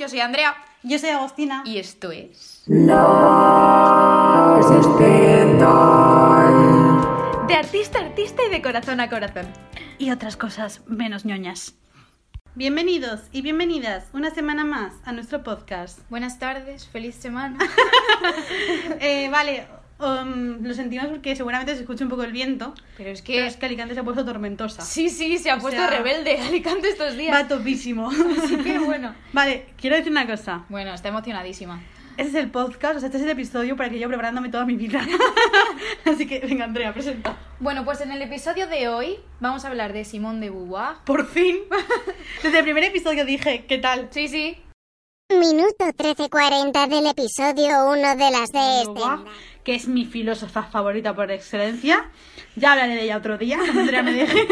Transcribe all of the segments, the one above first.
yo soy Andrea Yo soy Agostina. y esto es de artista a artista y de corazón a corazón. Y otras cosas menos ñoñas. Bienvenidos y bienvenidas una semana más a nuestro podcast. Buenas tardes, feliz semana. Eh, vale, um, lo sentimos porque seguramente se escucha un poco el viento, Pero es pero que es que Alicante se ha puesto tormentosa. sí, sí, se ha O puesto sea, rebelde Alicante estos días. Va topísimo. Así que bueno. Vale, quiero decir una cosa. Bueno, está emocionadísima. Este es el podcast, o sea, este es el episodio para que yo preparándome toda mi vida. Así que, venga, Andrea, presenta. Bueno, pues en el episodio de hoy vamos a hablar de Simone de Beauvoir. Por fin. Desde el primer episodio dije, ¿qué tal? Sí, sí. Minuto 13.40 del episodio 1 de las de este. Que es mi filósofa favorita por excelencia. Ya hablaré de ella otro día, me deje.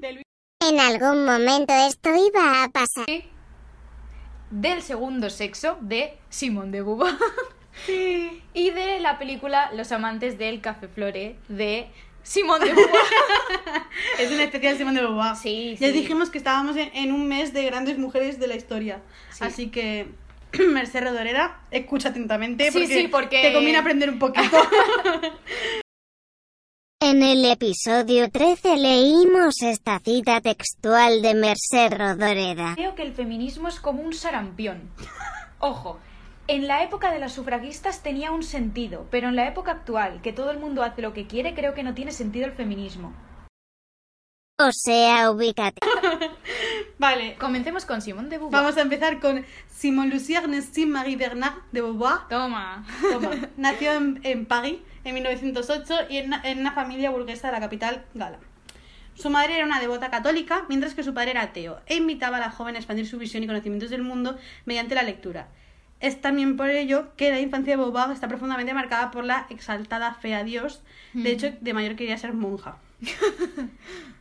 De Luis- En algún momento esto iba a pasar. Sí. Del segundo sexo de Simone de. Sí. Y de la película Los amantes del café flore de Simone de Beauvoir. Es un especial Simón de Beauvoir. Sí, Ya sí. dijimos que estábamos en, en un mes de grandes mujeres de la historia. Sí. Así que, Merced Rodoreda, escucha atentamente. Sí, Porque sí, porque- Te conviene aprender un poquito. En el episodio 13 leímos esta cita textual de Merced Rodoreda. Creo que el feminismo es como un sarampión. Ojo, en la época de las sufragistas tenía un sentido, pero en la época actual, que todo el mundo hace lo que quiere, creo que no tiene sentido el feminismo. O sea, ubícate. vale. Comencemos con Simone de Beauvoir. Vamos a empezar con Simon Lucie Ernestine Marie Bernard de Beauvoir. Toma. Toma. Nació en, en París en 1908 y en, en una familia burguesa de la capital gala. Su madre era una devota católica, mientras que su padre era ateo, e invitaba a la joven a expandir su visión y conocimientos del mundo mediante la lectura. Es también por ello que la infancia de Beauvoir está profundamente marcada por la exaltada fe a Dios. De hecho, de mayor quería ser monja.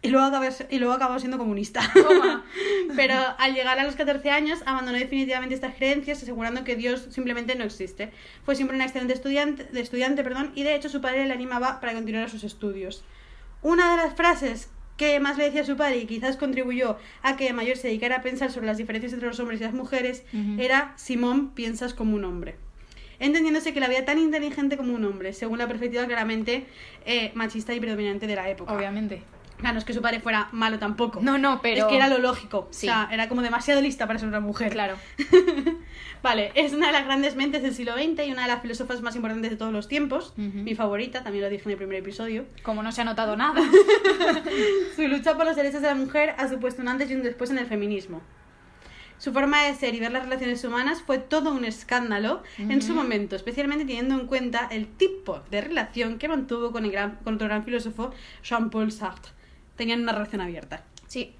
y, luego acabó, y luego acabó siendo comunista. Pero al llegar a los 14 años abandonó definitivamente estas creencias, asegurando que Dios simplemente no existe. Fue siempre una excelente estudiante, de estudiante perdón, y de hecho su padre le animaba para continuar sus estudios. Una de las frases que más le decía a su padre y quizás contribuyó a que de mayor se dedicara a pensar sobre las diferencias entre los hombres y las mujeres era Simón, piensas como un hombre. Entendiéndose que la veía tan inteligente como un hombre, según la perspectiva claramente eh, machista y predominante de la época. Obviamente. Claro, no es que su padre fuera malo tampoco. No, no, pero... Es que era lo lógico. Sí. O sea, era como demasiado lista para ser una mujer. Claro. vale, es una de las grandes mentes del siglo XX y una de las filósofas más importantes de todos los tiempos. Mi favorita, también lo dije en el primer episodio. Como no se ha notado nada. Su lucha por los derechos de la mujer ha supuesto un antes y un después en el feminismo. Su forma de ser y ver las relaciones humanas fue todo un escándalo en su momento, especialmente teniendo en cuenta el tipo de relación que mantuvo con, el gran, con otro gran filósofo, Jean-Paul Sartre. Tenían una relación abierta. Sí.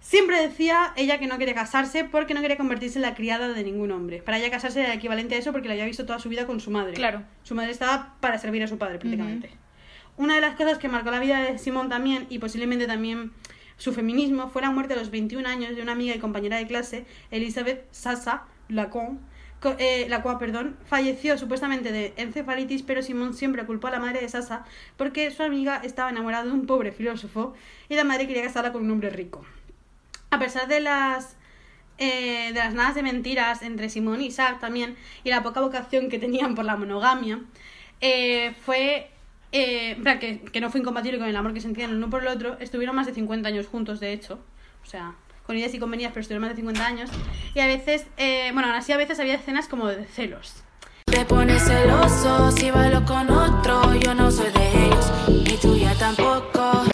Siempre decía ella que no quería casarse porque no quería convertirse en la criada de ningún hombre. Para ella casarse era equivalente a eso porque la había visto toda su vida con su madre. Claro. Su madre estaba para servir a su padre prácticamente. Una de las cosas que marcó la vida de Simón también y posiblemente también su feminismo fue la muerte a los 21 años de una amiga y compañera de clase, Elizabeth Sassa Lacon, co- eh, la cual, perdón, falleció supuestamente de encefalitis, pero Simón siempre culpó a la madre de Sassa porque su amiga estaba enamorada de un pobre filósofo y la madre quería casarla con un hombre rico. A pesar de las eh, de las nadas de mentiras entre Simón y Isaac también y la poca vocación que tenían por la monogamia, eh, fue eh, que, que no fue incompatible con el amor que sentían el uno por el otro. Estuvieron más de 50 años juntos, de hecho. O sea, con ideas y conveniencias, pero estuvieron más de 50 años. Y a veces, eh, bueno, aún así a veces había escenas como de celos. Te pones celoso si bailo con otro, yo no soy de ellos, y tú ya tampoco.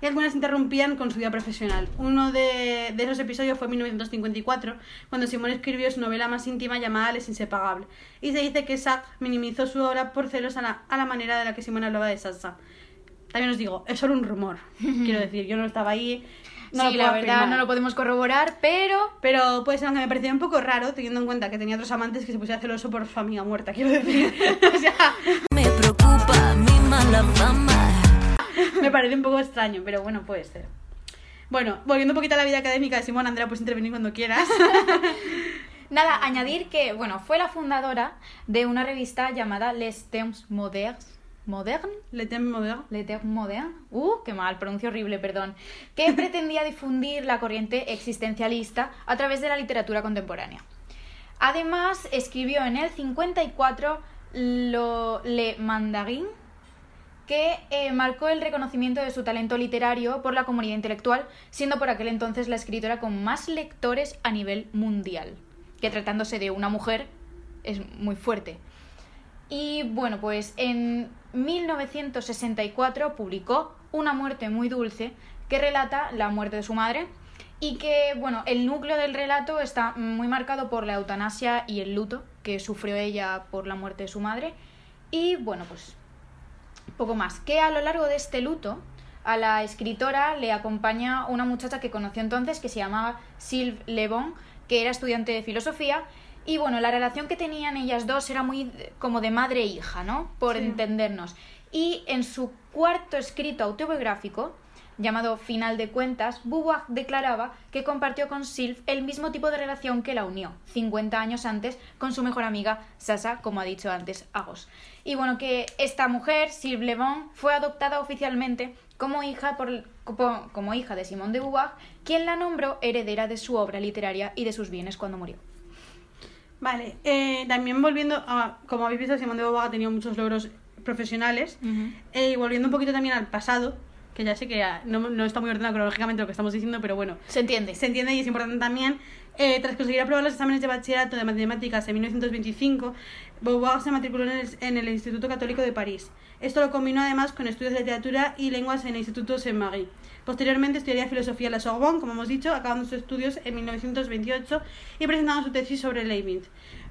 y algunas interrumpían con su vida profesional. Uno de, de esos episodios fue en 1954, cuando Simón escribió su novela más íntima llamada Les Inseparables, y se dice que Sack minimizó su obra por celos a la, a la manera de la que Simón hablaba de Sansa. También os digo, es solo un rumor, quiero decir, yo no estaba ahí, no lo sí, puedo la verdad afirmar. no lo podemos corroborar, pero... Pero puede ser aunque me parecía un poco raro, teniendo en cuenta que tenía otros amantes que se pusiera celoso por su amiga muerta, quiero decir. o sea, Me preocupa mi mala fama. me parece un poco extraño, pero bueno, puede ser. Bueno, volviendo un poquito a la vida académica de Simón, Andrea, puedes intervenir cuando quieras. Nada, añadir que, bueno, fue la fundadora de una revista llamada Les Temps Modernes, Moderne. Le Temps Moderne. Le Temps Moderne. Uh, qué mal, pronuncio horrible, perdón. Que pretendía difundir la corriente existencialista a través de la literatura contemporánea. Además, escribió en el 54 lo, Le Mandarin, que eh, marcó el reconocimiento de su talento literario por la comunidad intelectual, siendo por aquel entonces la escritora con más lectores a nivel mundial, que tratándose de una mujer es muy fuerte. Y bueno, pues en 1964 publicó Una muerte muy dulce, que relata la muerte de su madre y que, bueno, el núcleo del relato está muy marcado por la eutanasia y el luto que sufrió ella por la muerte de su madre. Y bueno, pues poco más. Que a lo largo de este luto, a la escritora le acompaña una muchacha que conoció entonces que se llamaba Sylve Le Bon, que era estudiante de filosofía y bueno, la relación que tenían ellas dos era muy como de madre e hija, ¿no? Por Sí. entendernos. Y en su cuarto escrito autobiográfico, llamado Final de Cuentas, Beauvoir declaraba que compartió con Sylph el mismo tipo de relación que la unió, 50 años antes, con su mejor amiga Sasa, como ha dicho antes Agos. Y bueno, que esta mujer, Sylph Le Bon, fue adoptada oficialmente como hija, por, como, como hija de Simone de Beauvoir, quien la nombró heredera de su obra literaria y de sus bienes cuando murió. Vale, eh, también volviendo a, como habéis visto, Simón de Beauvoir ha tenido muchos logros profesionales. Eh, y volviendo un poquito también al pasado, que ya sé que ah, no, no está muy ordenado cronológicamente lo que estamos diciendo, pero bueno, Se entiende. se entiende y es importante también. Eh, tras conseguir aprobar los exámenes de bachillerato de matemáticas en 1925, Beauvoir se matriculó en el, en el Instituto Católico de París. Esto lo combinó además con estudios de literatura y lenguas en el Instituto Saint-Marie. Posteriormente estudiaría filosofía en la Sorbonne, como hemos dicho, acabando sus estudios en 1928 y presentando su tesis sobre Leibniz.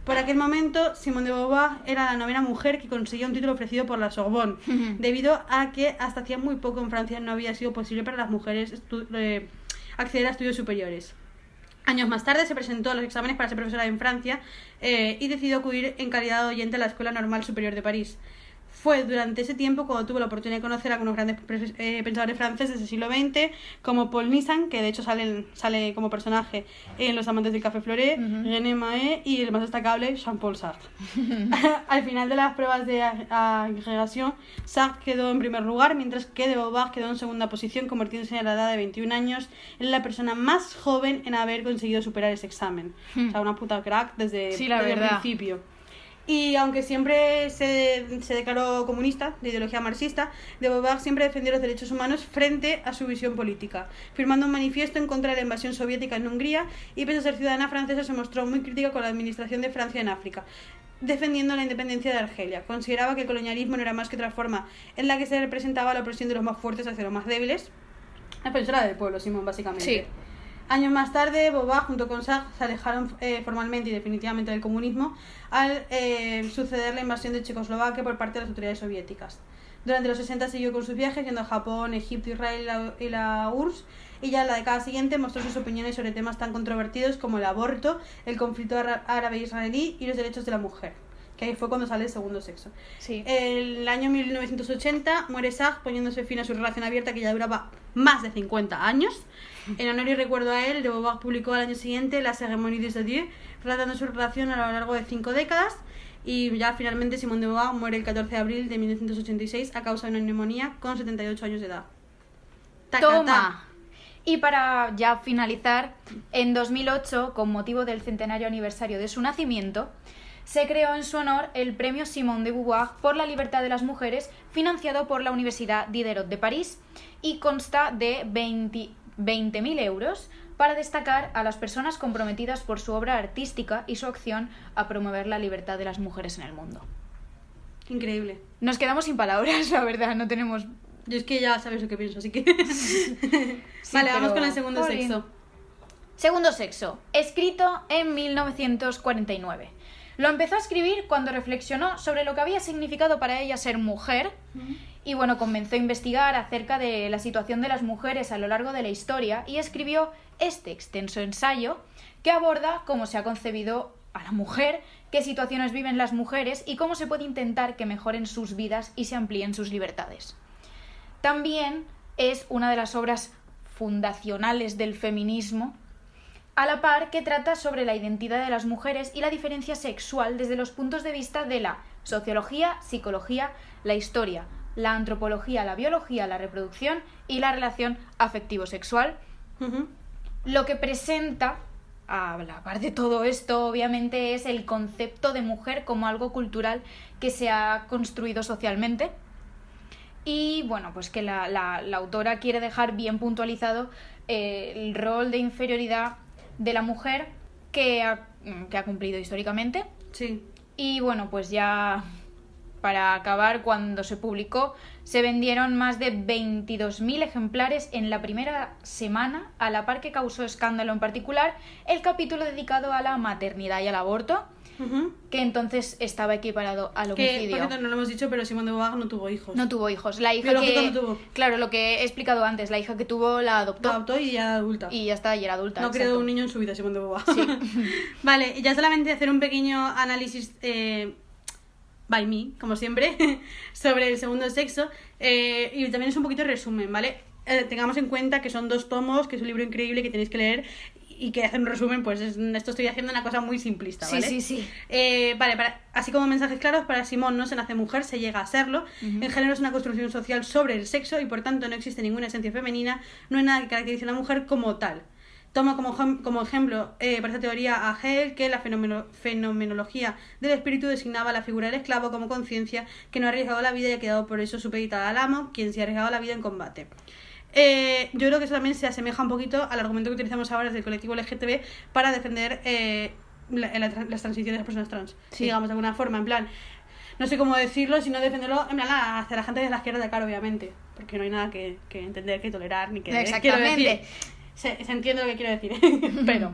Por aquel momento, Simone de Beauvoir era la novena mujer que consiguió un título ofrecido por la Sorbonne, debido a que hasta hacía muy poco en Francia no había sido posible para las mujeres eh, acceder a estudios superiores. Años más tarde se presentó a los exámenes para ser profesora en Francia eh, y decidió acudir en calidad de oyente a la Escuela Normal Superior de París. Fue durante ese tiempo cuando tuvo la oportunidad de conocer a algunos grandes eh, pensadores franceses del siglo XX, como Paul Nissan, que de hecho sale, sale como personaje en Los Amantes del Café Floré, René Mahé y el más destacable, Jean-Paul Sartre. Al final de las pruebas de ag- agregación, Sartre quedó en primer lugar, mientras que de Beauvoir quedó en segunda posición, convirtiéndose a la edad de 21 años en la persona más joven en haber conseguido superar ese examen. O sea, una puta crack desde, Sí, la desde el principio. Y aunque siempre se, se declaró comunista, de ideología marxista, de Beauvoir siempre defendió los derechos humanos frente a su visión política, firmando un manifiesto en contra de la invasión soviética en Hungría y pese a ser ciudadana francesa se mostró muy crítica con la administración de Francia en África, defendiendo la independencia de Argelia. Consideraba que el colonialismo no era más que otra forma en la que se representaba la opresión de los más fuertes hacia los más débiles. Defensora del pueblo, Simón, básicamente. Sí. Años más tarde, Beauvoir junto con Sartre se alejaron eh, formalmente y definitivamente del comunismo al eh, suceder la invasión de Checoslovaquia por parte de las autoridades soviéticas. Durante los 60 siguió con sus viajes, yendo a Japón, Egipto, Israel y la, URSS, y ya en la década siguiente mostró sus opiniones sobre temas tan controvertidos como el aborto, el conflicto ára- árabe-israelí y los derechos de la mujer, que ahí fue cuando sale el segundo sexo. Sí. El año 1980 muere Sartre poniéndose fin a su relación abierta que ya duraba más de 50 años. En honor y recuerdo a él, de Beauvoir publicó al año siguiente La Cérémonie des Adieux, relatando su relación a lo largo de cinco décadas. Y ya finalmente Simone de Beauvoir muere el 14 de abril de 1986 a causa de una neumonía con 78 años de edad. Tacatá. Toma. Y para ya finalizar, en 2008, con motivo del centenario aniversario de su nacimiento, se creó en su honor el Premio Simone de Beauvoir por la libertad de las mujeres, financiado por la Universidad Diderot de París, y consta de 20 20.000 euros para destacar a las personas comprometidas por su obra artística y su acción a promover la libertad de las mujeres en el mundo. Increíble. Nos quedamos sin palabras, la verdad, no tenemos... Yo es que ya sabes lo que pienso, así que... Sí, vale, vamos con el segundo sexo. Segundo sexo, escrito en 1949. Lo empezó a escribir cuando reflexionó sobre lo que había significado para ella ser mujer y bueno, comenzó a investigar acerca de la situación de las mujeres a lo largo de la historia y escribió este extenso ensayo que aborda cómo se ha concebido a la mujer, qué situaciones viven las mujeres y cómo se puede intentar que mejoren sus vidas y se amplíen sus libertades. También es una de las obras fundacionales del feminismo, a la par que trata sobre la identidad de las mujeres y la diferencia sexual desde los puntos de vista de la sociología, psicología, la historia, la antropología, la biología, la reproducción y la relación afectivo-sexual, lo que presenta, a la par de todo esto, obviamente, es el concepto de mujer como algo cultural que se ha construido socialmente. Y bueno, pues que la, la- la autora quiere dejar bien puntualizado eh, el rol de inferioridad de la mujer que ha, que ha cumplido históricamente. Sí. Y bueno, pues ya para acabar, cuando se publicó, se vendieron más de 22.000 ejemplares en la primera semana, a la par que causó escándalo en particular el capítulo dedicado a la maternidad y al aborto, Que entonces estaba equiparado al Que, por homicidio. cierto, no lo hemos dicho, pero Simone de Beauvoir no tuvo hijos. No tuvo hijos. La hija Biológico que... no tuvo. Claro, lo que he explicado antes, la hija que tuvo la adoptó. Adoptó y ya era adulta. Y ya está, y era adulta. no ha creado un niño en su vida, Simone de Beauvoir. vale, y ya solamente hacer un pequeño análisis eh, by me, como siempre, sobre el segundo sexo. eh, y también es un poquito resumen, ¿vale? Eh, tengamos en cuenta que son dos tomos, que es un libro increíble que tenéis que leer y que hacer un resumen, pues es- esto estoy haciendo una cosa muy simplista, Sí, ¿vale? sí, sí. Eh, vale, para- así como mensajes claros, para Simón no se nace mujer, se llega a serlo. Ujú. El género es una construcción social sobre el sexo y por tanto no existe ninguna esencia femenina, no hay nada que caracterice a una mujer como tal. Toma como, como ejemplo eh, para esta teoría a Hegel que la fenomeno- fenomenología del espíritu designaba la figura del esclavo como conciencia que no ha arriesgado la vida y ha quedado por eso supeditada al amo, quien se ha arriesgado la vida en combate. Eh, yo creo que eso también se asemeja un poquito al argumento que utilizamos ahora desde el colectivo LGTB para defender eh, la- la las transiciones de las personas trans. Sí. Digamos, de alguna forma, en plan, no sé cómo decirlo, sino defenderlo en plan hacia la gente de la izquierda de cara, obviamente. Porque no hay nada que, que entender, que tolerar, ni que Exactamente. decir. Se, se entiende lo que quiero decir, pero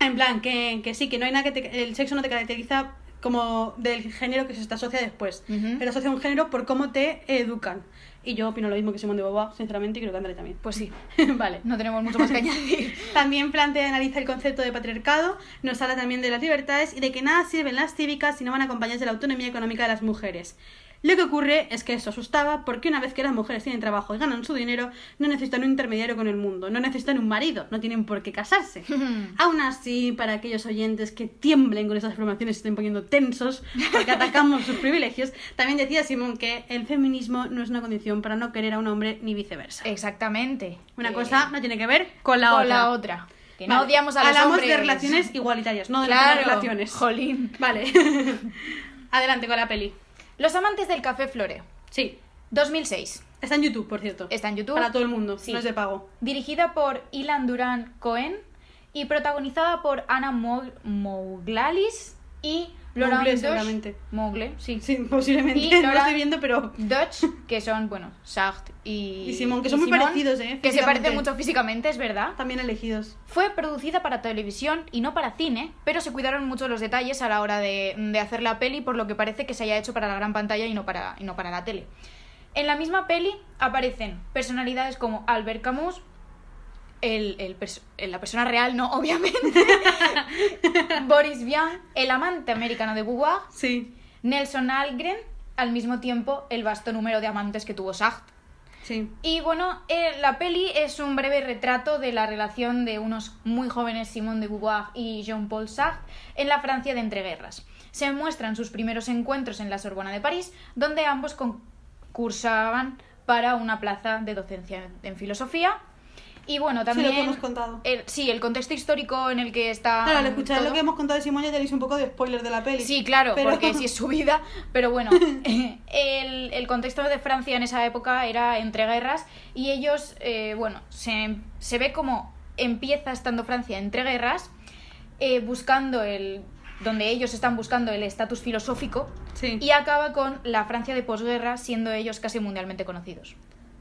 en plan, que, que sí, que no hay nada que te- el sexo no te caracteriza como del género que se te asocia después. Ujú. Pero asocia un género por cómo te educan. Y yo opino lo mismo que Simón de Beauvoir, sinceramente, y creo que André también. Pues sí, vale. no tenemos mucho más que añadir. También plantea y analiza el concepto de patriarcado, nos habla también de las libertades y de que nada sirven las cívicas si no van acompañadas de la autonomía económica de las mujeres. Lo que ocurre es que esto asustaba porque una vez que las mujeres tienen trabajo y ganan su dinero, no necesitan un intermediario con el mundo, no necesitan un marido, no tienen por qué casarse. Aún así, para aquellos oyentes que tiemblen con esas afirmaciones y se estén poniendo tensos porque atacamos sus privilegios, también decía Simón que el feminismo no es una condición para no querer a un hombre ni viceversa. Exactamente. Una Eh, cosa no tiene que ver con la con otra. la otra. Que no Vale. odiamos a los Hablamos hombres. de relaciones igualitarias, no de Claro, relaciones. jolín. Vale. Adelante con la peli. Los amantes del café Flore. Sí. 2006. Está en YouTube, por cierto. Está en YouTube. Para todo el mundo, Sí. no es de pago. Dirigida por Ilan Duran Cohen y protagonizada por Ana Mo- Mouglalis y Mougle, Deutsch. seguramente. Mougle, sí. Sí, posiblemente. Y no lo Laura- estoy viendo, pero. Deutsch, que son, bueno, Sartre y, Y Simón, que y son muy Simón, parecidos, ¿eh? Que se parecen mucho físicamente, es verdad. También elegidos. Fue producida para televisión y no para cine, pero se cuidaron mucho los detalles a la hora de, de hacer la peli, por lo que parece que se haya hecho para la gran pantalla y no para, y no para la tele. En la misma peli aparecen personalidades como Albert Camus, el, el pers- la persona real, no, obviamente, Boris Vian, el amante americano de Beauvoir, Sí. Nelson Algren, al mismo tiempo el vasto número de amantes que tuvo Sartre. Sí. Y bueno, eh, la peli es un breve retrato de la relación de unos muy jóvenes Simone de Beauvoir y Jean-Paul Sartre en la Francia de entreguerras. Se muestran sus primeros encuentros en la Sorbona de París, donde ambos concursaban para una plaza de docencia en filosofía. Y bueno, Sí, también... lo que hemos contado. el, sí, el contexto histórico en el que está... Claro, al escuchar todo. lo que hemos contado de Simón ya tenéis un poco de spoiler de la peli. Sí, claro, Pero- porque sí es su vida, pero bueno, el, el contexto de Francia en esa época era entre guerras y ellos, eh, bueno, se, se ve como empieza estando Francia entre guerras, eh, buscando el donde ellos están buscando el estatus filosófico Sí. y acaba con la Francia de posguerra siendo ellos casi mundialmente conocidos.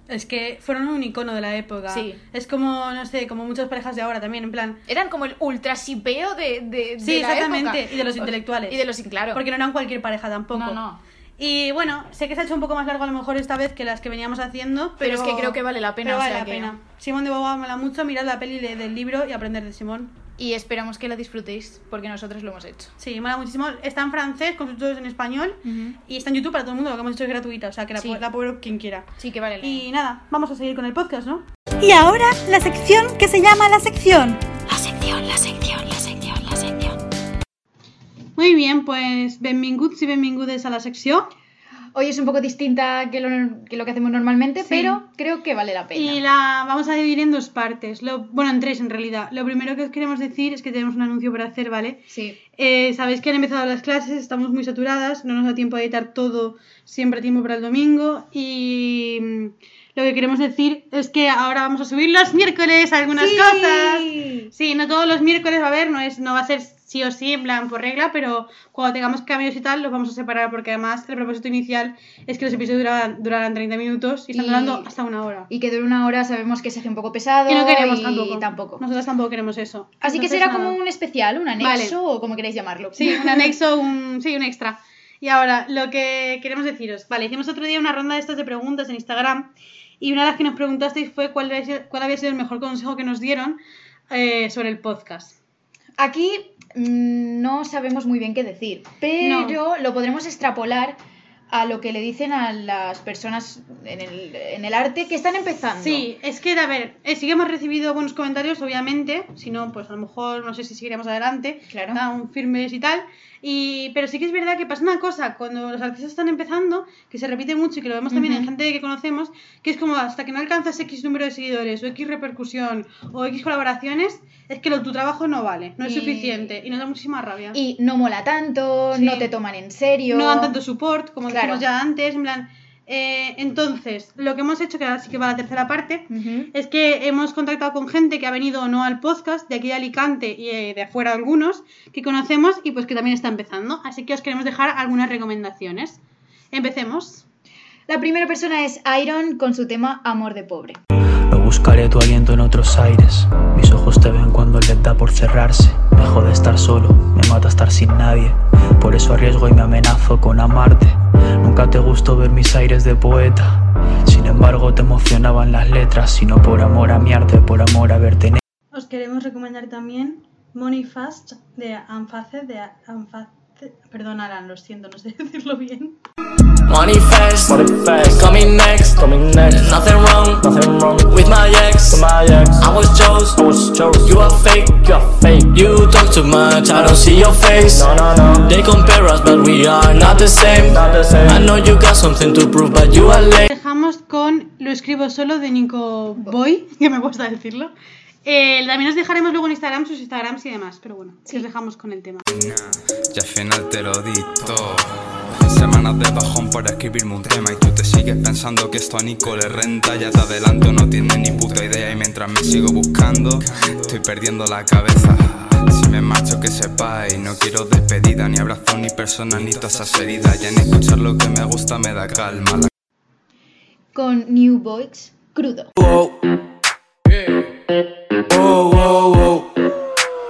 Es que fueron un icono de la época. Sí. Es como, no sé, como muchas parejas de ahora también, en plan. Eran como el ultrasipeo de, de, de Sí, la exactamente, época. y de los intelectuales. Y de los, claro. Porque no eran cualquier pareja tampoco. No, no. Y bueno, sé que se ha hecho un poco más largo a lo mejor esta vez que las que veníamos haciendo, pero, Pero es que creo que vale la pena, pero o vale sea la que- pena. Simón de Beauvoir mola mucho, mirad la peli de- del libro y aprender de Simón. Y esperamos que la disfrutéis, porque nosotros lo hemos hecho. Sí, mola muchísimo. Está en francés, con subtítulos en español. Y está en YouTube para todo el mundo, lo que hemos dicho es gratuita, o sea que la, Sí. la puede ver quien quiera. Sí que vale la Y nada, vamos a seguir con el podcast, ¿no? Y ahora la sección que se llama la sección. La sección, la sección, la sección, la sección. Muy bien, pues benvinguts i benvingudes a la secció. Hoy es un poco distinta que lo que, lo que hacemos normalmente, Sí. pero creo que vale la pena. Y la vamos a dividir en dos partes. Lo, bueno, en tres en realidad. Lo primero que os queremos decir es que tenemos un anuncio por hacer, ¿vale? Sí. Eh, Sabéis que han empezado las clases, estamos muy saturadas, no nos da tiempo a editar todo siempre a tiempo para el domingo. Y lo que queremos decir es que ahora vamos a subir los miércoles algunas Sí. cosas. Sí, no todos los miércoles va a haber, no, es, no va a ser sí o sí, en plan por regla, pero cuando tengamos cambios y tal, los vamos a separar porque además el propósito inicial es que los episodios duraran, duraran 30 minutos y están Y- durando hasta una hora. Y que dure una hora sabemos que se hace un poco pesado. Y no queremos y tampoco. tampoco. Nosotros tampoco queremos eso. Así que Entonces, será nada. como un especial, un anexo o como queráis llamarlo. Sí, un anexo, un, sí, un extra. Y ahora, lo que queremos deciros. Vale, hicimos otro día una ronda de estas de preguntas en Instagram y una de las que nos preguntasteis fue cuál, había sido- cuál había sido el mejor consejo que nos dieron eh, sobre el podcast. Aquí mm, no sabemos muy bien qué decir, pero lo podremos extrapolar a lo que le dicen a las personas en el, en el arte que están empezando. Sí, es que, a ver, eh, sí que hemos recibido buenos comentarios, obviamente. Si no, pues a lo mejor no sé si seguiremos adelante. Claro. Tan firmes y tal. Y, pero sí que es verdad que pasa una cosa cuando los artistas están empezando, que se repite mucho y que lo vemos también en gente que conocemos, que es como hasta que no alcanzas X número de seguidores o X repercusión o X colaboraciones, es que lo, tu trabajo no vale, no es Y- suficiente y nos da muchísima rabia. Y no mola tanto, Sí. no te toman en serio. no dan tanto support, como Claro. dijimos ya antes, en plan... eh, entonces, lo que hemos hecho, que ahora sí que va a la tercera parte, es que hemos contactado con gente que ha venido o no al podcast, de aquí de Alicante y eh, de afuera algunos, que conocemos y pues que también está empezando. Así que os queremos dejar algunas recomendaciones. Empecemos. La primera persona es Iron con su tema Amor de Pobre. No buscaré tu aliento en otros aires. Mis ojos te ven cuando les da por cerrarse. Me jode estar solo, me mata estar sin nadie. Por eso arriesgo y me amenazo con amarte. Nunca te gustó ver mis aires de poeta. Sin embargo, te emocionaban las letras. Y no por amor a mi arte, por amor a verte Os queremos recomendar también Money Fast de Anfaced, de. Perdón, Alan, lo siento, no sé decirlo bien. Coming next, coming next. Nothing wrong, nothing wrong with my ex. my ex. I was chose, I was chose. You are fake, you are fake. You talk too much, I don't see your face. No, no, no. They compare us, but we are not the same. Not the same. I know you got something to prove, but you are late. Dejamos con Lo escribo solo de Nico Boy, que me cuesta decirlo. Eh, también os dejaremos luego en Instagram sus Instagrams y demás, pero bueno, si os dejamos con el tema. Y al final te lo di todo. Semanas de bajón para escribirme un tema y tú te sigues pensando que esto a Nico le renta. Ya te adelanto, no tienes ni puta idea y mientras me sigo buscando, estoy perdiendo la cabeza. Si me marcho que sepáis, no quiero despedida, ni abrazo, ni personas, ni todas esas heridas. Ya ni escuchar lo que me gusta me da calma. La Con New Boys Crudo. Oh, whoa, whoa, whoa.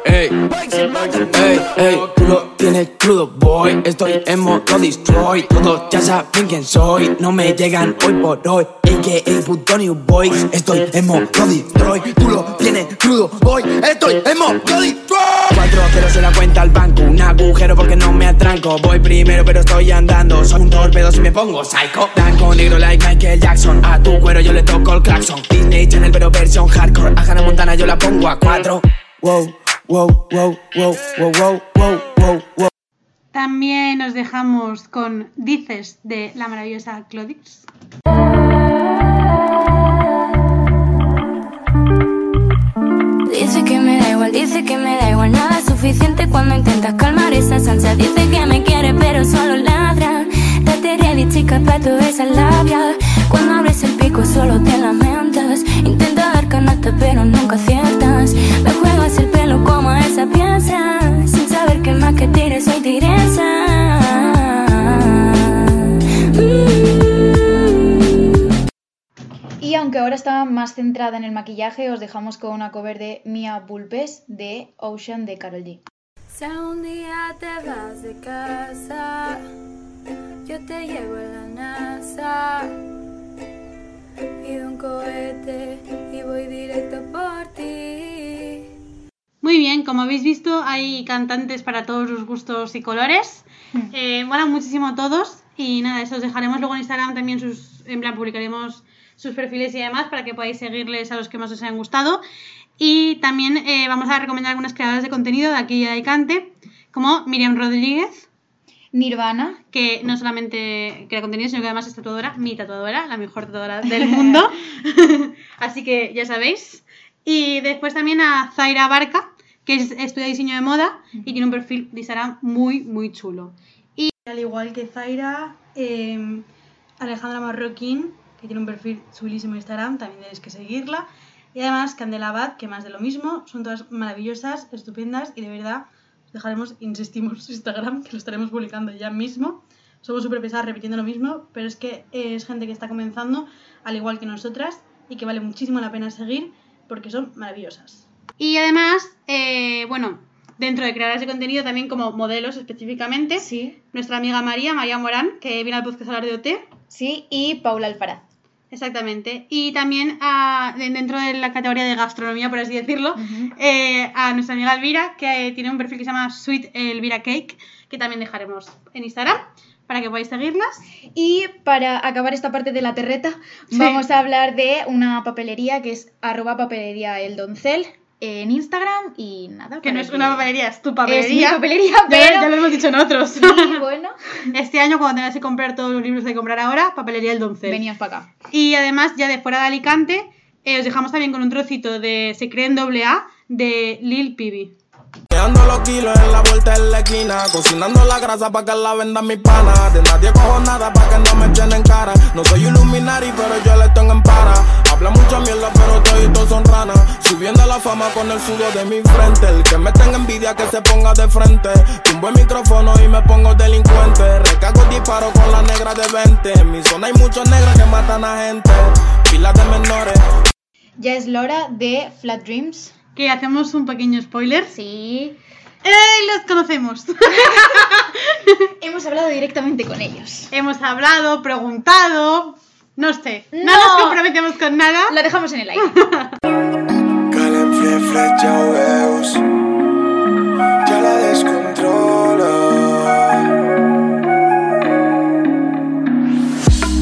Ey, ey, ey, tú lo tienes crudo, boy. Estoy en modo destroy. Todos ya saben quién soy. No me llegan hoy por hoy. que el puto new boy. Estoy en modo destroy. Tú lo tienes crudo, boy. Estoy en modo destroy. Cuatro ceros en la cuenta al banco. Un agujero porque no me atranco. Voy primero, pero estoy andando. Soy un torpedo si me pongo psycho. Blanco, negro, like Michael Jackson. A tu cuero yo le toco el claxon. Disney Channel, pero versión hardcore. A Hannah Montana yo la pongo a cuatro. Wow, wow, wow, wow, wow, wow, wow, wow, wow. También nos dejamos con Dices de la maravillosa Clodix. Dice que me da igual, dice que me da igual Nada es suficiente cuando intentas calmar esa salsa. Dice que me quiere pero solo ladra. Date ready chica pa' tu esa labia. Cuando abres el pico solo te lamentas. Intenta dar canasta pero nunca aciertas Me juegas el pelo como a esa pieza Sin saber que el más que tires soy tigresa Mm. Y aunque ahora está más centrada en el maquillaje, os dejamos con una cover de Mia Bulpes de Ocean de Carol G. Si un día te vas de casa, yo te llevo a la NASA. Pido un cohete y voy directo por ti. Muy bien, como habéis visto, hay cantantes para todos los gustos y colores. Eh, molan muchísimo todos. Y nada, eso os dejaremos luego en Instagram también sus. En plan, publicaremos sus perfiles y demás para que podáis seguirles a los que más os hayan gustado. Y también eh, vamos a recomendar algunas creadoras de contenido de aquí de Alicante, como Miriam Rodríguez, Nirvana. que no solamente crea contenido, sino que además es tatuadora, mi tatuadora, la mejor tatuadora del mundo. Así que ya sabéis. Y después también a Zaira Barca, que es- estudia diseño de moda y tiene un perfil de Instagram muy, muy chulo. Y al igual que Zaira, eh, Alejandra Marroquín, que tiene un perfil chulísimo en Instagram, también tenéis que seguirla. Y además Candela Abad, que más de lo mismo, son todas maravillosas, estupendas y de verdad dejaremos, insistimos, su Instagram, que lo estaremos publicando ya mismo. Somos súper pesadas repitiendo lo mismo, pero es que es gente que está comenzando, al igual que nosotras, y que vale muchísimo la pena seguir porque son maravillosas. Y además, eh, bueno, dentro de creadoras de contenido, también como modelos específicamente, Sí. nuestra amiga María, María Morán, que viene al podcast a hablar de OT. Sí, y Paula Alfaraz. Exactamente. Y también de- dentro de la categoría de gastronomía, por así decirlo, eh, a nuestra amiga Elvira, que tiene un perfil que se llama Sweet Elvira Cake, que también dejaremos en Instagram para que podáis seguirlas. Y para acabar esta parte de la terreta, Sí. vamos a hablar de una papelería que es arroba papelería el doncel en Instagram y nada. Que no es una papelería, es tu Es papelería. mi papelería, Ya, pero... ya lo hemos dicho en otros. Y bueno, Este año, cuando tengáis que comprar todos los libros que hay que comprar ahora, papelería el doncel. venías para acá. Y además, ya de fuera de Alicante, eh, os dejamos también con un trocito de Se creen doble A de Lil Pibi. Quedando los kilos en la vuelta en la esquina Cocinando la grasa pa' que la venda mi pana De nadie cojo nada pa' que no me echen en cara No soy Illuminati pero yo le tengo en para Habla mucha mierda pero todos son ranas Subiendo la fama con el sudor de mi frente El que me tenga envidia que se ponga de frente Tumbo el micrófono y me pongo delincuente Recargo disparo con la negra de 20 En mi zona hay muchos negros que matan a gente Pilas de menores Ya es la hora de Flat Dreams. Que hacemos un pequeño spoiler. Sí. ¡Ey! Los conocemos. Hemos hablado directamente con ellos. Hemos hablado, preguntado. No sé. No, No. nos comprometemos con nada. La dejamos en el aire. Calen fre fre ja ho veus Ja la descontrola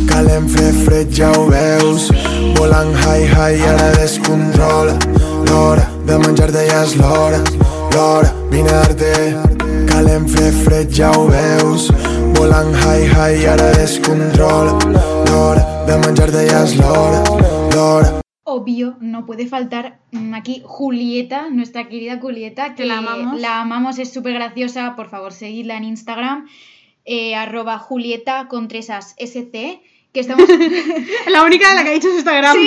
Calen fre fre ja ho veus Volant high high ja la descontrola L'hora de menjar-te ja és l'hora L'hora, vine a dar-te Calen fre fre ja ho veus Volant high high ja la descontrola L'hora de menjar-te ja és l'hora L'hora Obvio, no puede faltar aquí Julieta, nuestra querida Julieta, que la amamos. la amamos, es súper graciosa. Por favor, seguidla en Instagram, eh, arroba Julieta con tres as SC, que estamos La única de la que ha dicho su Instagram.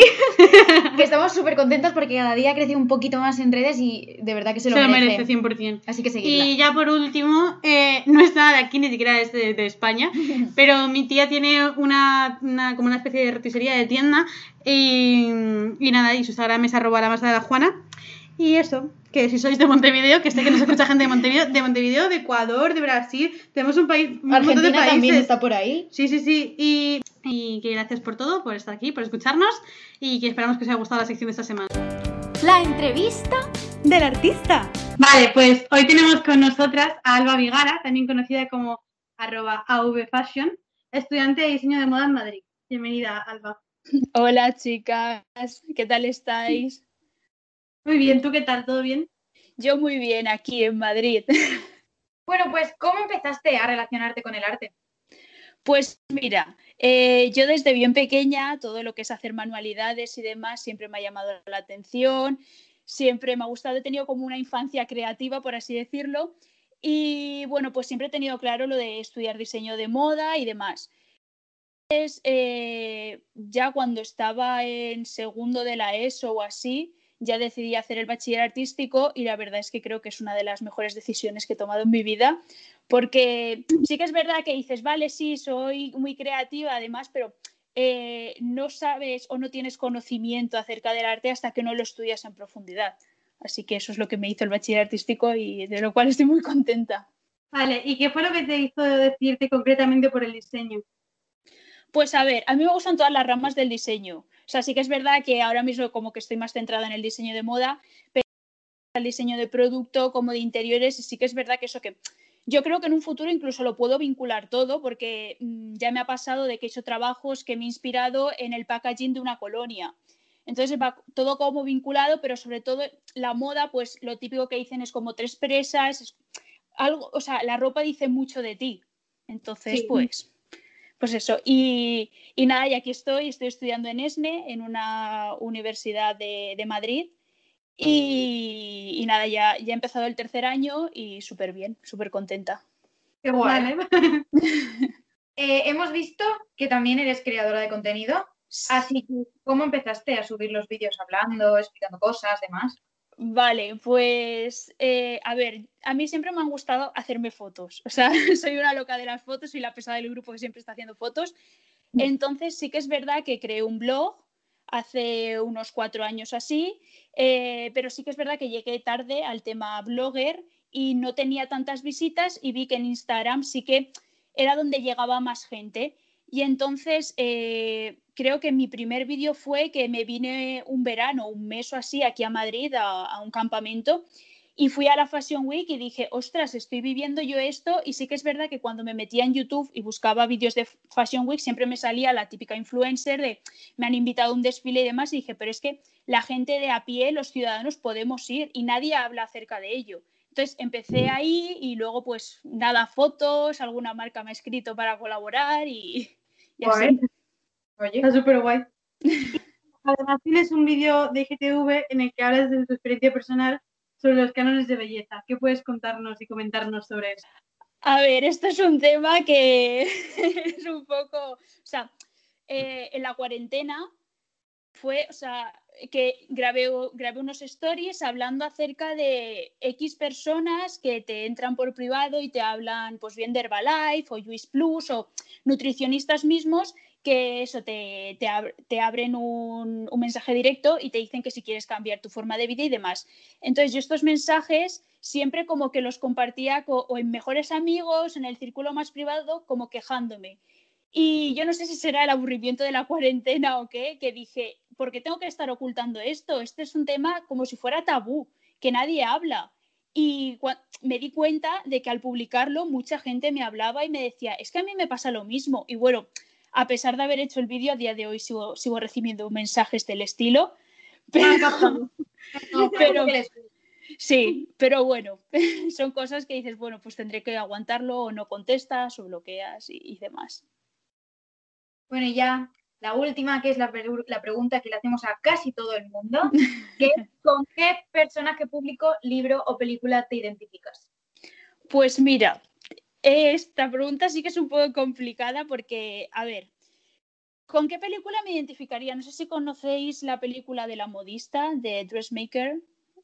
que estamos súper contentos porque cada día crece un poquito más en redes y de verdad que se lo Se lo merece. merece 100%. Así que seguidla. Y ya por último, eh, no es nada de aquí, ni siquiera es de, de España, pero mi tía tiene una, una- como una especie de roticería de tienda y, y nada, y su Instagram es arroba la masa de la Juana. Y eso, que si sois de Montevideo, que sé que nos escucha gente de Montevideo, de Montevideo, de Ecuador, de Brasil, tenemos un país, un montón de Argentina países. también está por ahí. Sí, sí, sí. Y, y que gracias por todo, por estar aquí, por escucharnos y que esperamos que os haya gustado la sección de esta semana. La entrevista Del artista. Vale, pues hoy tenemos con nosotras a Alba Vigara, también conocida como arroba avfashion, estudiante de diseño de moda en Madrid. Bienvenida, Alba. Hola chicas, ¿qué tal estáis? Muy bien, ¿tú qué tal? ¿Todo bien? Yo muy bien aquí en Madrid. Bueno, pues, ¿cómo empezaste a relacionarte con el arte? Pues mira, eh, yo desde bien pequeña, todo lo que es hacer manualidades y demás siempre me ha llamado la atención, siempre me ha gustado, he tenido como una infancia creativa, por así decirlo, y bueno, pues siempre he tenido claro lo de estudiar diseño de moda y demás. Entonces, eh, ya cuando estaba en segundo de la ESO o así, ya decidí hacer el bachiller artístico y la verdad es que creo que es una de las mejores decisiones que he tomado en mi vida, porque sí que es verdad que dices, vale, sí, soy muy creativa además, pero eh, no sabes o no tienes conocimiento acerca del arte hasta que no lo estudias en profundidad. Así que eso es lo que me hizo el bachiller artístico y de lo cual estoy muy contenta. Vale, ¿y qué fue lo que te hizo decidirte concretamente por el diseño? Pues a ver, a mí me gustan todas las ramas del diseño. O sea, sí que es verdad que ahora mismo como que estoy más centrada en el diseño de moda, pero el diseño de producto como de interiores y sí que es verdad que eso que yo creo que en un futuro incluso lo puedo vincular todo porque mm, ya me ha pasado de que he hecho trabajos que me he inspirado en el packaging de una colonia. Entonces va todo como vinculado, pero sobre todo la moda, pues lo típico que dicen es como tres presas, es- algo, o sea, la ropa dice mucho de ti. Entonces, Sí. pues, pues eso. Y, y nada, y aquí estoy, estoy estudiando en ESNE, en una universidad de, de Madrid. Y, y nada, ya, ya he empezado el tercer año y súper bien, súper contenta. Qué guay. Eh, hemos visto que también eres creadora de contenido, así que ¿cómo empezaste a subir los vídeos hablando, explicando cosas, demás? Vale, pues eh, a ver, a mí siempre me han gustado hacerme fotos. O sea, soy una loca de las fotos, soy la pesada del grupo que siempre está haciendo fotos. Entonces sí que es verdad que creé un blog hace unos cuatro años así, eh, pero sí que es verdad que llegué tarde al tema blogger y no tenía tantas visitas y vi que en Instagram sí que era donde llegaba más gente. Y entonces eh, creo que mi primer vídeo fue que me vine un verano, un mes o así, aquí a Madrid a, a un campamento y fui a la Fashion Week y dije, ostras, estoy viviendo yo esto y sí que es verdad que cuando me metía en YouTube y buscaba vídeos de Fashion Week siempre me salía la típica influencer de me han invitado a un desfile y demás y dije, pero es que la gente de a pie, los ciudadanos podemos ir y nadie habla acerca de ello. Entonces empecé ahí y luego pues nada, fotos, alguna marca me ha escrito para colaborar y, y así. Oye, Está súper guay. Además tienes un vídeo de IGTV en el que hablas de tu experiencia personal sobre los cánones de belleza. ¿Qué puedes contarnos y comentarnos sobre eso? A ver, esto es un tema que es un poco, o sea, eh, en la cuarentena fue, o sea, que grabé, grabé unos stories hablando acerca de X personas que te entran por privado y te hablan, pues bien de Herbalife o Juice Plus o nutricionistas mismos que eso te, te, ab- te abren un, un mensaje directo y te dicen que si quieres cambiar tu forma de vida y demás. Entonces yo estos mensajes siempre como que los compartía co- o en mejores amigos, en el círculo más privado, como quejándome. Y yo no sé si será el aburrimiento de la cuarentena o qué, que dije, ¿por qué tengo que estar ocultando esto? Este es un tema como si fuera tabú, que nadie habla. Y me di cuenta de que al publicarlo mucha gente me hablaba y me decía, es que a mí me pasa lo mismo. Y bueno, a pesar de haber hecho el vídeo, a día de hoy sigo, sigo recibiendo mensajes del estilo. Pero, pero- sí, pero bueno, son cosas que dices, bueno, pues tendré que aguantarlo o no contestas o bloqueas y, y demás. Bueno, y ya la última, que es la, pre- la pregunta que le hacemos a casi todo el mundo, que es ¿con qué personaje público, libro o película te identificas? Pues mira, esta pregunta sí que es un poco complicada porque, a ver, ¿con qué película me identificaría? No sé si conocéis la película de la modista, de Dressmaker.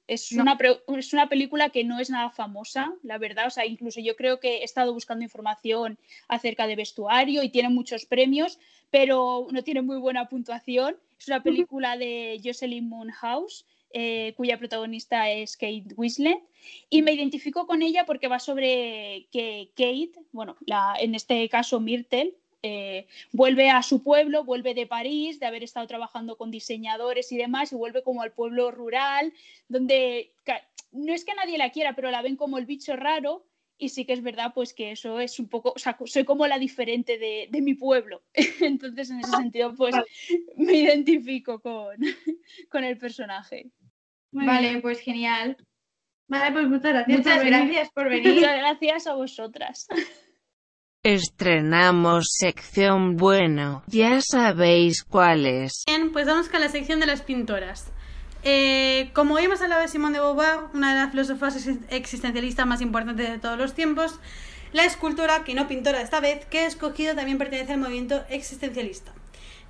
Es, No. una, es una película que no es nada famosa, la verdad. O sea, incluso yo creo que he estado buscando información acerca de vestuario y tiene muchos premios, pero no tiene muy buena puntuación. Es una película de Jocelyn Moonhouse, eh, cuya protagonista es Kate Winslet. Y me identifico con ella porque va sobre que Kate, bueno, la, en este caso Myrtle, eh, vuelve a su pueblo, vuelve de París, de haber estado trabajando con diseñadores y demás, y vuelve como al pueblo rural, donde no es que nadie la quiera, pero la ven como el bicho raro. Y sí que es verdad, pues que eso es un poco, o sea, soy como la diferente de, de mi pueblo. Entonces, en ese sentido, pues me identifico con, con el personaje. Muy vale, bien. pues genial. Vale, pues muchas gracias. Muchas por venir. gracias por venir. Muchas gracias a vosotras. Estrenamos sección bueno, ya sabéis cuál es. Bien, pues vamos con la sección de las pintoras. Eh, como hoy hemos hablado de Simone de Beauvoir, una de las filósofas ex- existencialistas más importantes de todos los tiempos, la escultora, que no pintora esta vez, que he escogido también pertenece al movimiento existencialista.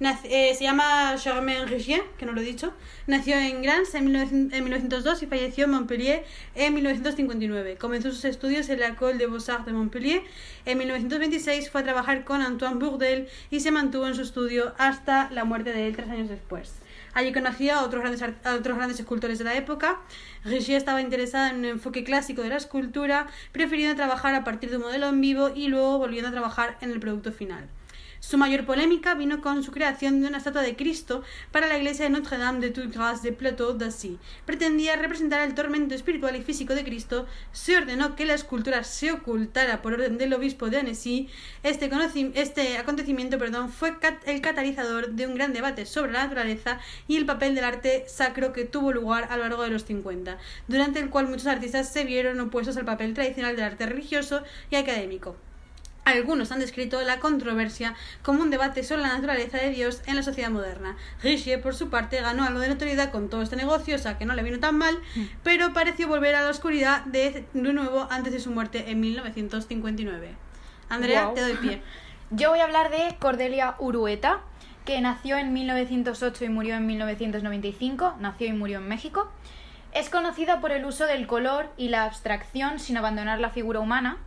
Eh, se llama Germaine Rigier, que no lo he dicho. Nació en Grans en, 1900 en 1902 y falleció en Montpellier en 1959. Comenzó sus estudios en la École des Beaux-Arts de Montpellier. En 1926 fue a trabajar con Antoine Bourdelle y se mantuvo en su estudio hasta la muerte de él tres años después. Allí conoció a otros grandes, a otros grandes escultores de la época. Rigier estaba interesada en un enfoque clásico de la escultura, prefiriendo trabajar a partir de un modelo en vivo y luego volviendo a trabajar en el producto final. Su mayor polémica vino con su creación de una estatua de Cristo para la iglesia de Notre-Dame de toute Grâce de Plateau d'Assy. Pretendía representar el tormento espiritual y físico de Cristo. Se ordenó que la escultura se ocultara por orden del obispo de Annecy. Este, este acontecimiento perdón, fue el catalizador de un gran debate sobre la naturaleza y el papel del arte sacro que tuvo lugar a lo largo de los 50, durante el cual muchos artistas se vieron opuestos al papel tradicional del arte religioso y académico. Algunos han descrito la controversia como un debate sobre la naturaleza de Dios en la sociedad moderna. Richier, por su parte, ganó algo de notoriedad con todo este negocio, o sea que no le vino tan mal, pero pareció volver a la oscuridad de, nuevo antes de su muerte en 1959. Andrea, te doy pie. Yo voy a hablar de Cordelia Urueta, que nació en 1908 y murió en 1995, nació y murió en México. Es conocida por el uso del color y la abstracción sin abandonar la figura humana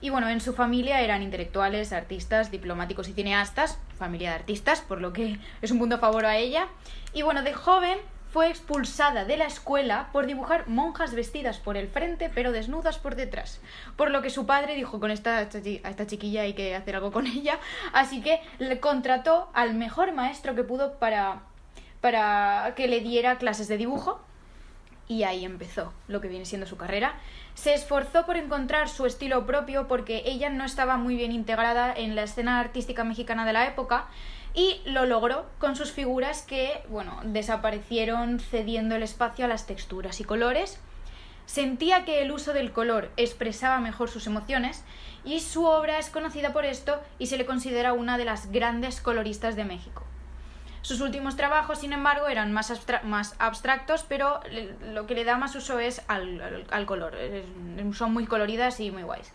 y bueno, en su familia eran intelectuales, artistas, diplomáticos y cineastas, familia de artistas, por lo que es un punto favor a ella. Y bueno, de joven fue expulsada de la escuela por dibujar monjas vestidas por el frente pero desnudas por detrás. Por lo que su padre dijo con esta, esta chiquilla hay que hacer algo con ella, así que le contrató al mejor maestro que pudo para, para que le diera clases de dibujo y ahí empezó lo que viene siendo su carrera. Se esforzó por encontrar su estilo propio porque ella no estaba muy bien integrada en la escena artística mexicana de la época y lo logró con sus figuras que, bueno, desaparecieron cediendo el espacio a las texturas y colores. Sentía que el uso del color expresaba mejor sus emociones y su obra es conocida por esto y se le considera una de las grandes coloristas de México. Sus últimos trabajos, sin embargo, eran más, más abstractos, pero lo que le da más uso es al, color. Son muy coloridas y muy guays.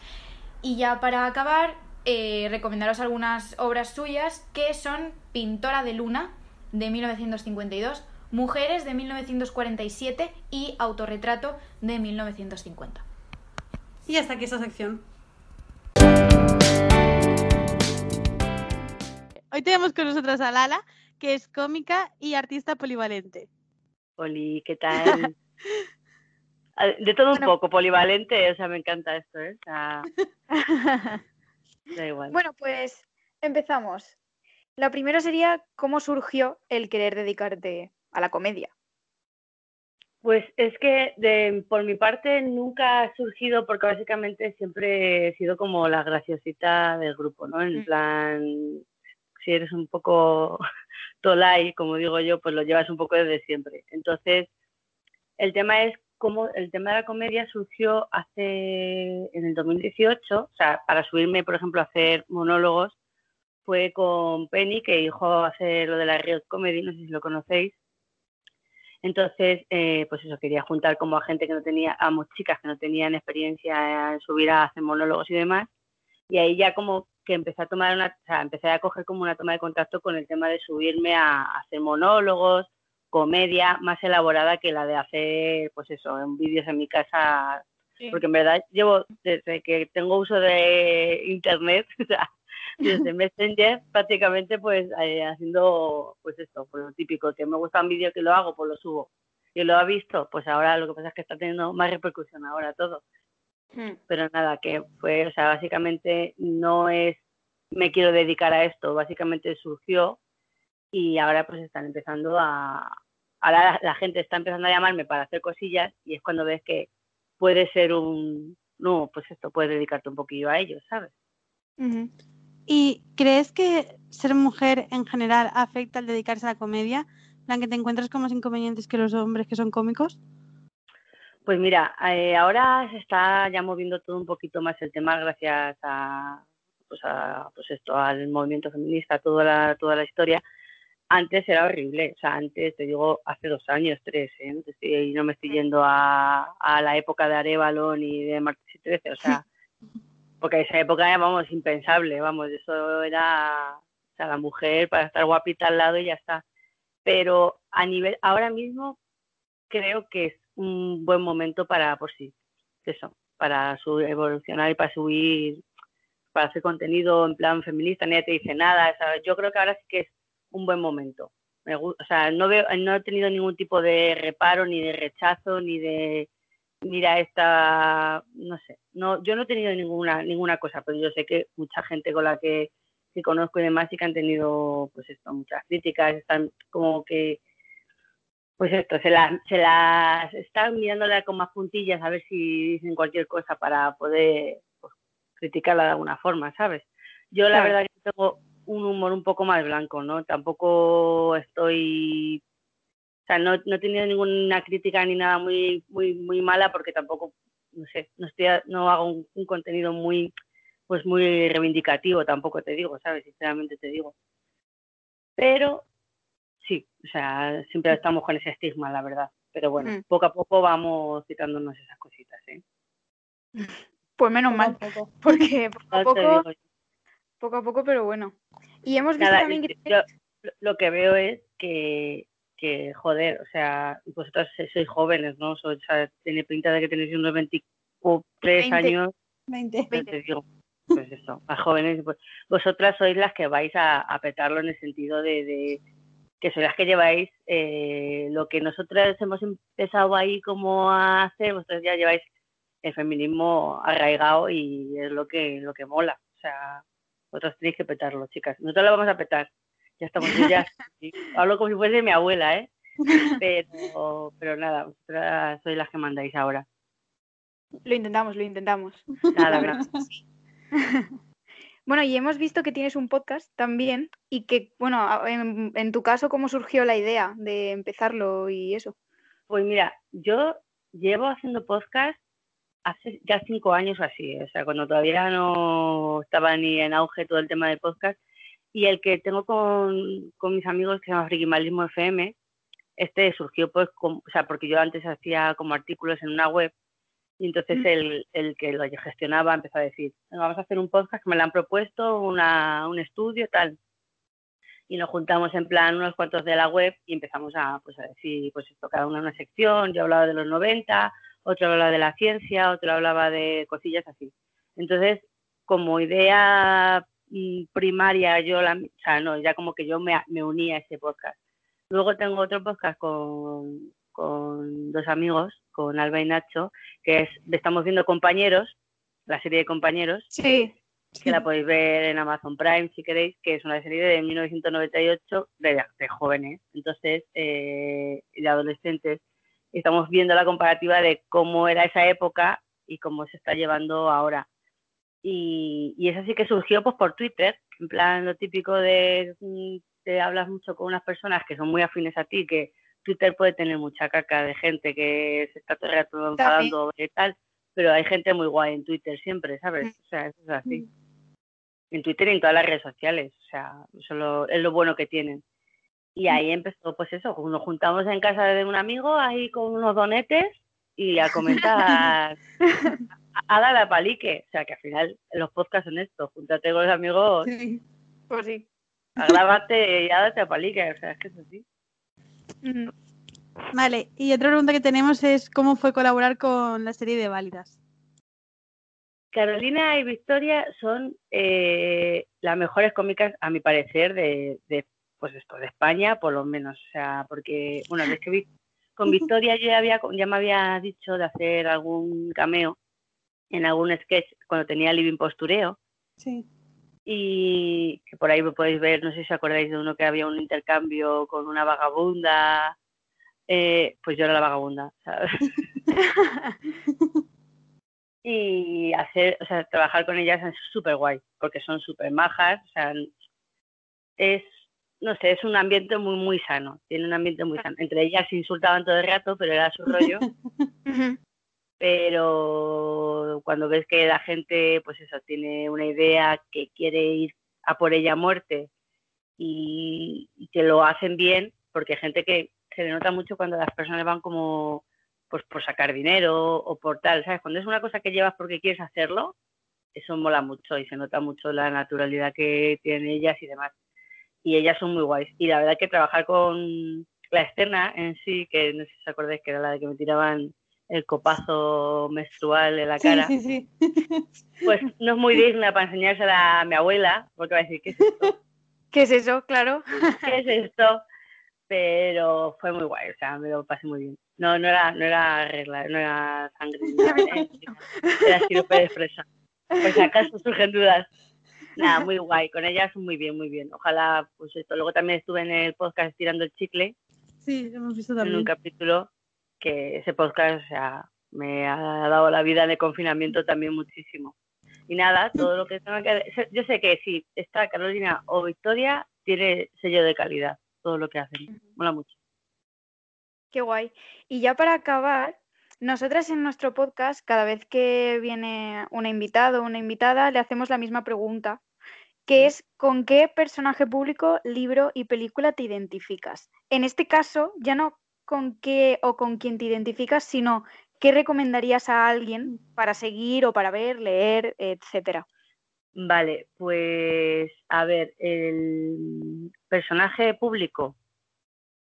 Y ya para acabar, eh, recomendaros algunas obras suyas que son Pintora de Luna, de 1952, Mujeres, de 1947 y Autorretrato, de 1950. Y hasta aquí esta sección. Hoy tenemos con nosotros a Lala, que es cómica y artista polivalente. Oli, ¿qué tal? De todo un poco, polivalente, o sea, me encanta esto, ¿eh? da igual. Bueno, pues empezamos. La primera sería cómo surgió el querer dedicarte a la comedia. Pues es que de, por mi parte nunca ha surgido porque básicamente siempre he sido como la graciosita del grupo, ¿no? En mm. plan, si eres un poco tolai, como digo yo, pues lo llevas un poco desde siempre. Entonces, el tema es cómo el tema de la comedia surgió hace en el 2018, o sea, para subirme, por ejemplo, a hacer monólogos, fue con Penny, que dijo hacer lo de la Riot Comedy, no sé si lo conocéis. Entonces, eh, pues eso, quería juntar como a gente que no tenía, a chicas que no tenían experiencia en subir a hacer monólogos y demás. Y ahí ya como que empecé a tomar una, o sea, empecé a coger como una toma de contacto con el tema de subirme a, hacer monólogos, comedia más elaborada que la de hacer, pues eso, en vídeos en mi casa, porque en verdad llevo desde que tengo uso de internet, o sea, desde Messenger prácticamente pues eh, haciendo pues esto, pues lo típico, que me gusta un vídeo que lo hago, pues lo subo. Y lo ha visto, pues ahora lo que pasa es que está teniendo más repercusión ahora todo. Pero nada, que fue, o sea, básicamente no es me quiero dedicar a esto, básicamente surgió y ahora pues están empezando a, ahora la gente está empezando a llamarme para hacer cosillas y es cuando ves que puede ser un, no, pues esto, puedes dedicarte un poquillo a ello, ¿sabes? ¿Y crees que ser mujer en general afecta al dedicarse a la comedia? ¿La que te encuentras con más inconvenientes que los hombres que son cómicos? Pues mira, eh, ahora se está ya moviendo todo un poquito más el tema gracias a, pues, a, pues esto, al movimiento feminista, toda la, toda la historia. Antes era horrible, o sea, antes, te digo, hace dos años, tres, ¿eh? no, estoy, no me estoy yendo a, a la época de Arevalo ni de Martes y Trece, o sea, porque esa época era, vamos, impensable, vamos, eso era, o sea, la mujer para estar guapita al lado y ya está. Pero a nivel, ahora mismo creo que es un buen momento para, por sí, eso, para su, evolucionar y para subir, para hacer contenido en plan feminista, nadie te dice nada, yo creo que ahora sí que es un buen momento. Me, o sea, no, veo, no he tenido ningún tipo de reparo, ni de rechazo, ni de, mira esta, no sé, no, yo no he tenido ninguna, ninguna cosa, pero yo sé que mucha gente con la que que conozco y demás y que han tenido, pues esto, muchas críticas, están como que, pues esto, se las, se las están mirándola con más puntillas a ver si dicen cualquier cosa para poder pues, criticarla de alguna forma, ¿sabes? Yo la Claro. verdad que tengo un humor un poco más blanco, ¿no? Tampoco estoy o sea, no, no he tenido ninguna crítica ni nada muy, muy, muy mala porque tampoco, no sé, no estoy, no hago un, un contenido muy, pues muy reivindicativo, tampoco te digo, ¿sabes? Sinceramente te digo. Pero sí, o sea, siempre estamos con ese estigma, la verdad. Pero bueno, Mm. poco a poco vamos quitándonos esas cositas, ¿eh? Pues menos mal, porque poco a poco, poco a poco, pero bueno. Y hemos visto Nada, también que... yo lo- que veo es que, que, joder, o sea, vosotros sois jóvenes, ¿no? O sea, tiene pinta de que tenéis unos 23 Veinte. años. 20. Yo te digo, pues eso, a jóvenes, pues, vosotras sois las que vais a, a petarlo en el sentido de, de que sois las que lleváis eh, lo que nosotras hemos empezado ahí como a hacer, vosotras ya lleváis el feminismo arraigado y es lo que, lo que mola. O sea, vosotros tenéis que petarlo, chicas. Nosotros lo vamos a petar. Ya estamos, ya hablo como si fuese mi abuela, ¿eh? Pero, pero nada, vosotras sois las que mandáis ahora. Lo intentamos, lo intentamos. Nada, La verdad sí. Bueno, y hemos visto que tienes un podcast también y que, bueno, en, tu caso, ¿cómo surgió la idea de empezarlo y eso? Pues mira, yo llevo haciendo podcast hace ya cinco años así, o sea, cuando todavía no estaba ni en auge todo el tema del podcast. Y el que tengo con, con mis amigos que se llama Frikimalismo FM, este surgió pues, con- o sea, porque yo antes hacía como artículos en una web y entonces el, el que lo gestionaba empezó a decir, "Venga, vamos a hacer un podcast que me lo han propuesto, una, un estudio, tal y nos juntamos en plan unos cuantos de la web y empezamos a, pues, a decir, pues esto, cada una una sección, yo hablaba de los 90, otro hablaba de la ciencia, otro hablaba de cosillas así. Entonces, como idea mm, primaria, yo la, o sea, no, ya como que yo me, me uní a ese podcast. Luego tengo otro podcast con, con dos amigos, con Alba y Nacho, que es Estamos viendo compañeros, la serie de compañeros. Sí. Que la podéis ver en Amazon Prime si queréis, que es una serie de 1998 de, de jóvenes, entonces, eh, de adolescentes. Estamos viendo la comparativa de cómo era esa época y cómo se está llevando ahora. Y, y eso sí que surgió pues por Twitter, en plan lo típico de mm, te hablas mucho con unas personas que son muy afines a ti, que Twitter puede tener mucha caca de gente que se está todo el rato enfadando y tal, pero hay gente muy guay en Twitter siempre, ¿sabes? O sea, eso es así. En Twitter y en todas las redes sociales, o sea, eso lo- es lo bueno que tienen. Y ahí empezó, pues eso, nos juntamos en casa de un amigo, ahí con unos donetes y a comentar, a, a dar a palique. O sea, que al final los podcasts son esto, júntate con los amigos, Pues sí. agrábate y a darte a palique. O sea, es que es así. Vale, y otra pregunta que tenemos es cómo fue colaborar con la serie de Válidas. Carolina y Victoria son eh, las mejores cómicas, a mi parecer, de, de, pues esto, de España, por lo menos. O sea, porque, bueno, es que vi- con Victoria yo ya, había, ya me había dicho de hacer algún cameo en algún sketch cuando tenía Living Postureo. Sí. Y que por ahí me podéis ver, no sé si os acordáis de uno que había un intercambio con una vagabunda. Eh, pues yo era la vagabunda, ¿sabes? y hacer, o sea, trabajar con ellas es súper guay, porque son súper majas, o sea, es, no sé, es un ambiente muy, muy sano, tiene un ambiente muy sano. Entre ellas se insultaban todo el rato, pero era su rollo. pero cuando ves que la gente, pues eso, tiene una idea que quiere ir a por ella a muerte y, que lo hacen bien, porque hay gente que se le nota mucho cuando las personas van como pues por sacar dinero o por tal, ¿sabes? Cuando es una cosa que llevas porque quieres hacerlo, eso mola mucho y se nota mucho la naturalidad que tienen ellas y demás. Y ellas son muy guays. Y la verdad que trabajar con la escena en sí, que no sé si os acordáis que era la de que me tiraban el copazo menstrual en la Sí, cara, sí, sí. pues no es muy digna para enseñársela a mi abuela, porque va a decir, ¿qué es esto? ¿Qué es eso? Claro. ¿Qué es esto? Pero fue muy guay, o sea, me lo pasé muy bien. No, no era, no era regla, no era sangre, ¿eh? era sirope de fresa. Pues acaso surgen dudas. Nada, muy guay. Con ellas muy bien, muy bien. Ojalá, pues esto. Luego también estuve en el podcast Tirando el Chicle, Sí, lo hemos visto en también. un capítulo que ese podcast, o sea, me ha dado la vida de confinamiento también muchísimo. Y nada, todo lo que tenga que... Yo sé que si está Carolina o Victoria, tiene sello de calidad, todo lo que hacen. Mola mucho. Qué guay. Y ya para acabar, nosotras en nuestro podcast, cada vez que viene una invitado o una invitada, le hacemos la misma pregunta, que es ¿con qué personaje público, libro y película te identificas? En este caso, ya no con qué o con quién te identificas, sino qué recomendarías a alguien para seguir o para ver, leer, etcétera. Vale, pues a ver, el personaje público,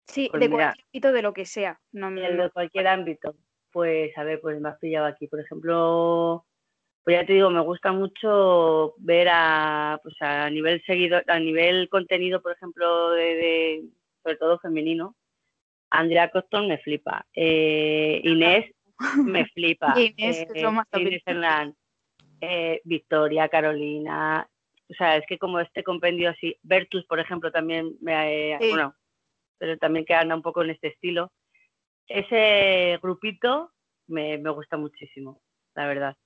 Sí, Pues de mira. cualquier ámbito de lo que sea. No me- de cualquier ámbito, pues a ver, pues me has pillado aquí. Por ejemplo, pues ya te digo, me gusta mucho ver a, pues a nivel seguidor, a nivel contenido, por ejemplo, de, de- sobre todo femenino, Andrea Coston me flipa, eh, Inés me flipa, Inés, más Hernán, eh, Victoria, Carolina, o sea, es que como este compendio así, Bertus, por ejemplo, también me, eh, Sí. bueno, pero también que anda un poco en este estilo. Ese grupito me, me gusta muchísimo, la verdad.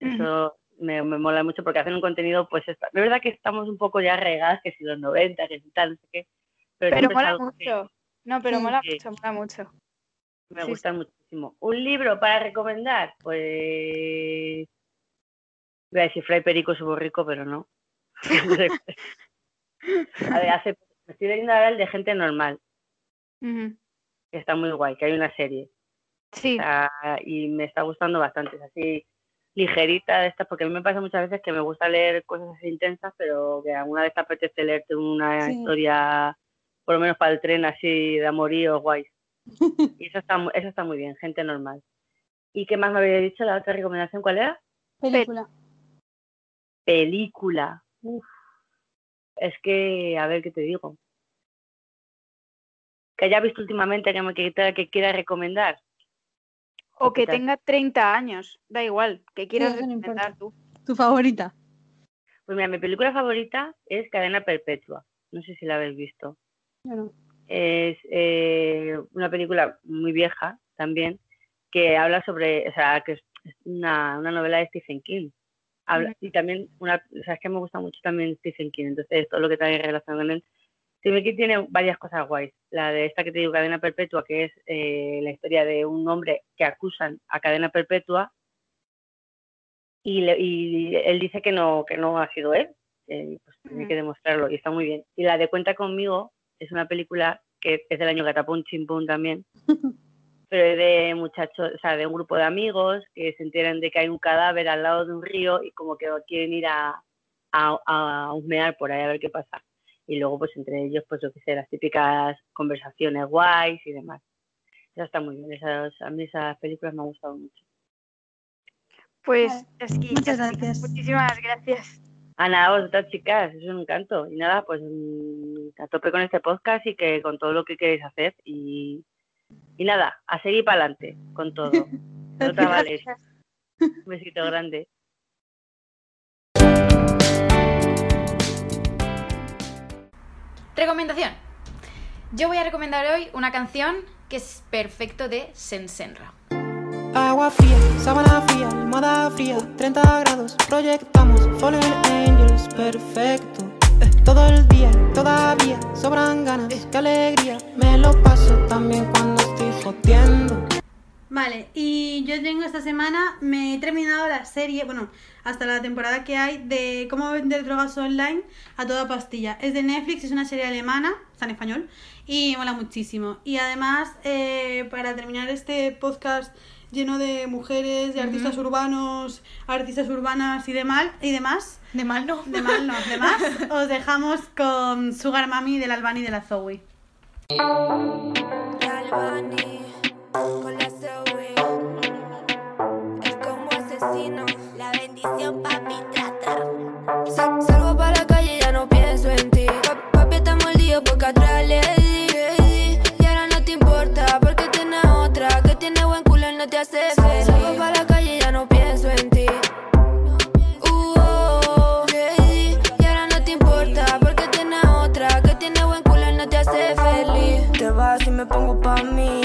Eso me, me mola mucho porque hacen un contenido, pues, es verdad que estamos un poco ya regadas, que si los 90, que si tal, no sé qué, pero, mola que mucho. No, pero Sí. mola Sí. mucho, mola mucho. me Sí, gustan muchísimo. ¿Un libro para recomendar? Pues... Voy a decir Fray Perico Subo Rico, pero no. a ver, hace, me estoy leyendo ahora el de Gente Normal, que está muy guay, que hay una serie. Sí. Y me está gustando bastante, es así ligerita de estas, porque a mí me pasa muchas veces que me gusta leer cosas intensas, pero que alguna vez te apetece leerte una Sí. historia, por lo menos para el tren, así de amorío, guay. Y eso está, eso está muy bien, gente normal. ¿Y qué más me había dicho? La otra recomendación, ¿cuál era? Película. Película. Uf. Es que, a ver qué te digo. Que haya visto últimamente que me que, que quiera recomendar. O que tenga 30 años, da igual, que quieras no recomendar tú. ¿Tu favorita? Pues mira, mi película favorita es Cadena Perpetua. No sé si la habéis visto. Es eh, una película muy vieja también, que habla sobre, o sea, que es una, una novela de Stephen King. Habla, Y también, una, o sea, es que me gusta mucho también Stephen King, entonces todo lo que trae relación con él. Stephen King tiene varias cosas guays. La de esta que te digo, Cadena Perpetua, que es eh, la historia de un hombre que acusan a Cadena Perpetua y, le- y él dice que no, que no ha sido él, pues tiene que demostrarlo y está muy bien. Y la de Cuenta conmigo es una película que es del año Catapum Chimpún también, pero es de muchachos, o sea, de un grupo de amigos que se enteran de que hay un cadáver al lado de un río y como que quieren ir a, a, a husmear por ahí a ver qué pasa. Y luego, pues entre ellos, pues yo qué sé, las típicas conversaciones guays y demás. Esa está muy bien, esas, a mí esas películas me han gustado mucho. Pues es que Muchas gracias. Muchísimas gracias. A nada, vosotras chicas, es un encanto. Y nada, pues mm, a tope con este podcast y que con todo lo que queréis hacer. Y, y nada, a seguir para adelante con todo. Vosotras valéis. Un besito grande. Recomendación. Yo voy a recomendar hoy una canción que es perfecto de Sensenra. Agua fría, sábana fría, almohada fría, 30 grados, proyectamos Fallen Angels, perfecto. Todo el día, todavía sobran ganas, qué alegría, me lo paso también cuando estoy jodiendo. Vale, y yo tengo esta semana, me he terminado la serie, bueno, hasta la temporada que hay de cómo vender drogas online a toda pastilla. Es de Netflix, es una serie alemana, está en español, y mola muchísimo. Y además, eh, para terminar este podcast lleno de mujeres, de artistas urbanos, artistas urbanas y, de mal, y demás, De mal no. de mal no, de más, os dejamos con Sugar Mami del Albani de la Zoe. con la Zoe. Es como asesino, la bendición, papi, trata. Me pongo pa' mí.